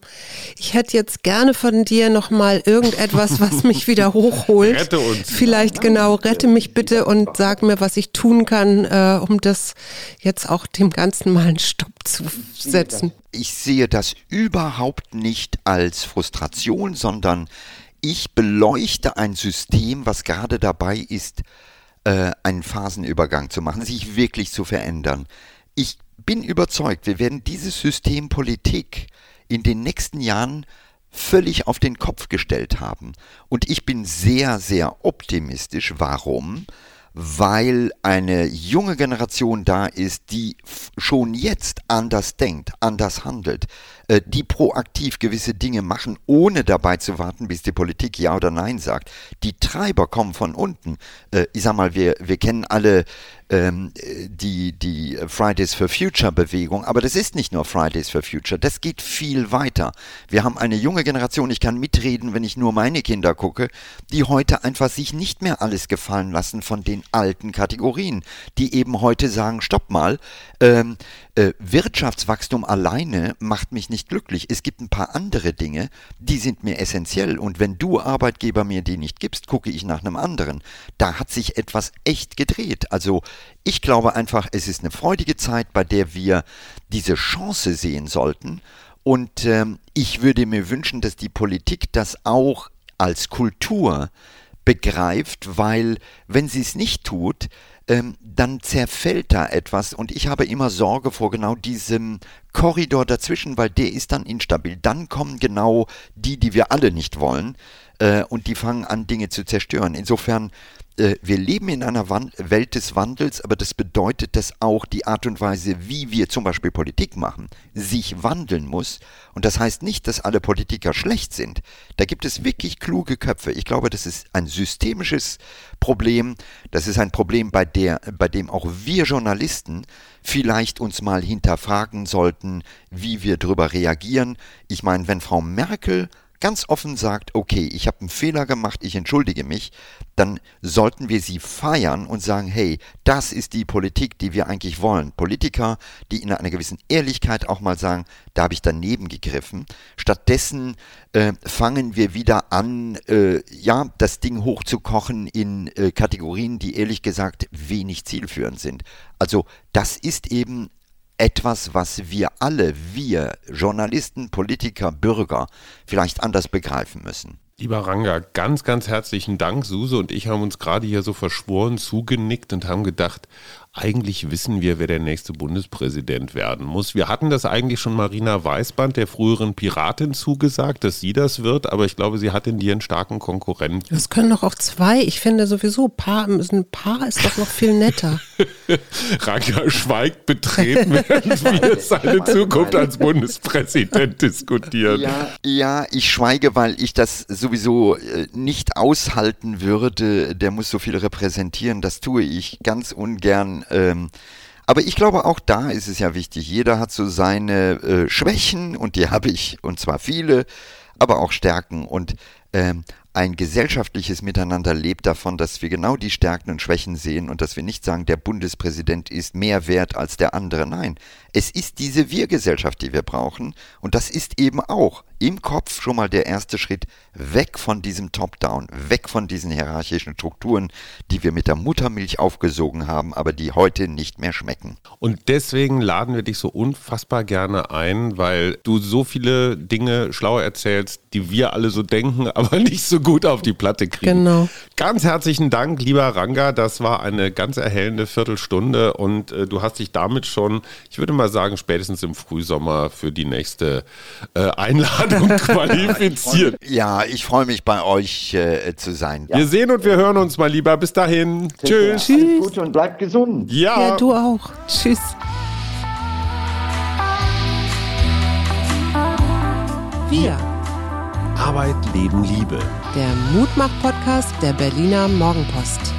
ich hätte jetzt gerne von dir nochmal irgendetwas, was mich wieder hochholt. Rette uns. Vielleicht genau, rette mich bitte und sag mir, was ich tun kann, äh, um das jetzt auch dem Ganzen mal einen Stopp zu setzen. Ich sehe das überhaupt nicht als Frustration, sondern ich beleuchte ein System, was gerade dabei ist, äh, einen Phasenübergang zu machen, sich wirklich zu verändern. Ich bin überzeugt, wir werden dieses System Politik in den nächsten Jahren völlig auf den Kopf gestellt haben. Und ich bin sehr, sehr optimistisch. Warum? Weil eine junge Generation da ist, die schon jetzt anders denkt, anders handelt. äh, die proaktiv gewisse Dinge machen, ohne dabei zu warten, bis die Politik Ja oder Nein sagt. Die Treiber kommen von unten. Äh, ich sag mal, wir, wir kennen alle ähm, die, die Fridays for Future Bewegung, aber das ist nicht nur Fridays for Future, das geht viel weiter. Wir haben eine junge Generation, ich kann mitreden, wenn ich nur meine Kinder gucke, die heute einfach sich nicht mehr alles gefallen lassen von den alten Kategorien, die eben heute sagen, stopp mal, ähm, äh, Wirtschaftswachstum alleine macht mich nicht glücklich. Es gibt ein paar andere Dinge, die sind mir essentiell. Und wenn du Arbeitgeber mir die nicht gibst, gucke ich nach einem anderen. Da hat sich etwas echt gedreht. Also ich glaube einfach, es ist eine freudige Zeit, bei der wir diese Chance sehen sollten. Und ähm, ich würde mir wünschen, dass die Politik das auch als Kultur begreift, weil wenn sie es nicht tut, ähm, dann zerfällt da etwas und ich habe immer Sorge vor genau diesem Korridor dazwischen, weil der ist dann instabil. Dann kommen genau die, die wir alle nicht wollen äh, und die fangen an, Dinge zu zerstören. Insofern äh, wir leben in einer Welt des Wandels, aber das bedeutet, dass auch die Art und Weise, wie wir zum Beispiel Politik machen, sich wandeln muss. Und das heißt nicht, dass alle Politiker schlecht sind. Da gibt es wirklich kluge Köpfe. Ich glaube, das ist ein systemisches Problem. Das ist ein Problem, bei, der, bei dem auch wir Journalisten vielleicht uns mal hinterfragen sollten, wie wir darüber reagieren. Ich meine, wenn Frau Merkel ganz offen sagt, okay, ich habe einen Fehler gemacht, ich entschuldige mich, dann sollten wir sie feiern und sagen, hey, das ist die Politik, die wir eigentlich wollen. Politiker, die in einer gewissen Ehrlichkeit auch mal sagen, da habe ich daneben gegriffen. Stattdessen äh, fangen wir wieder an, äh, ja, das Ding hochzukochen in äh, Kategorien, die ehrlich gesagt wenig zielführend sind. Also das ist eben etwas, was wir alle, wir Journalisten, Politiker, Bürger vielleicht anders begreifen müssen. Lieber Ranga, ganz, ganz herzlichen Dank. Suse und ich haben uns gerade hier so verschworen zugenickt und haben gedacht, eigentlich wissen wir, wer der nächste Bundespräsident werden muss. Wir hatten das eigentlich schon Marina Weißband, der früheren Piratin, zugesagt, dass sie das wird, aber ich glaube, sie hat in dir einen starken Konkurrenten. Das können doch auch zwei. Ich finde sowieso, Paar, ein Paar ist doch noch viel netter. Ranga schweigt betreten, während wir seine Zukunft als Bundespräsident diskutieren. Ja, ja, ich schweige, weil ich das sowieso äh, nicht aushalten würde. Der muss so viel repräsentieren. Das tue ich ganz ungern ähm, aber ich glaube, auch da ist es ja wichtig. Jeder hat so seine äh, Schwächen und die habe ich, und zwar viele, aber auch Stärken. Und ähm, ein gesellschaftliches Miteinander lebt davon, dass wir genau die Stärken und Schwächen sehen und dass wir nicht sagen, der Bundespräsident ist mehr wert als der andere. Nein, es ist diese Wir-Gesellschaft, die wir brauchen. Und das ist eben auch im Kopf schon mal der erste Schritt weg von diesem Top-Down, weg von diesen hierarchischen Strukturen, die wir mit der Muttermilch aufgesogen haben, aber die heute nicht mehr schmecken. Und deswegen laden wir dich so unfassbar gerne ein, weil du so viele Dinge schlau erzählst, die wir alle so denken, aber nicht so gut auf die Platte kriegen. Genau. Ganz herzlichen Dank, lieber Ranga. Das war eine ganz erhellende Viertelstunde und äh, du hast dich damit schon, ich würde mal sagen, spätestens im Frühsommer für die nächste äh, Einladung qualifiziert. Ja, ich freue mich bei euch äh, zu sein. Wir sehen und wir hören uns mal lieber. Bis dahin. Tschüss. Tschüss. Gut und bleibt gesund. Ja. ja, du auch. Tschüss. Wir. Arbeit, Leben, Liebe. Der Mutmach-Podcast der Berliner Morgenpost.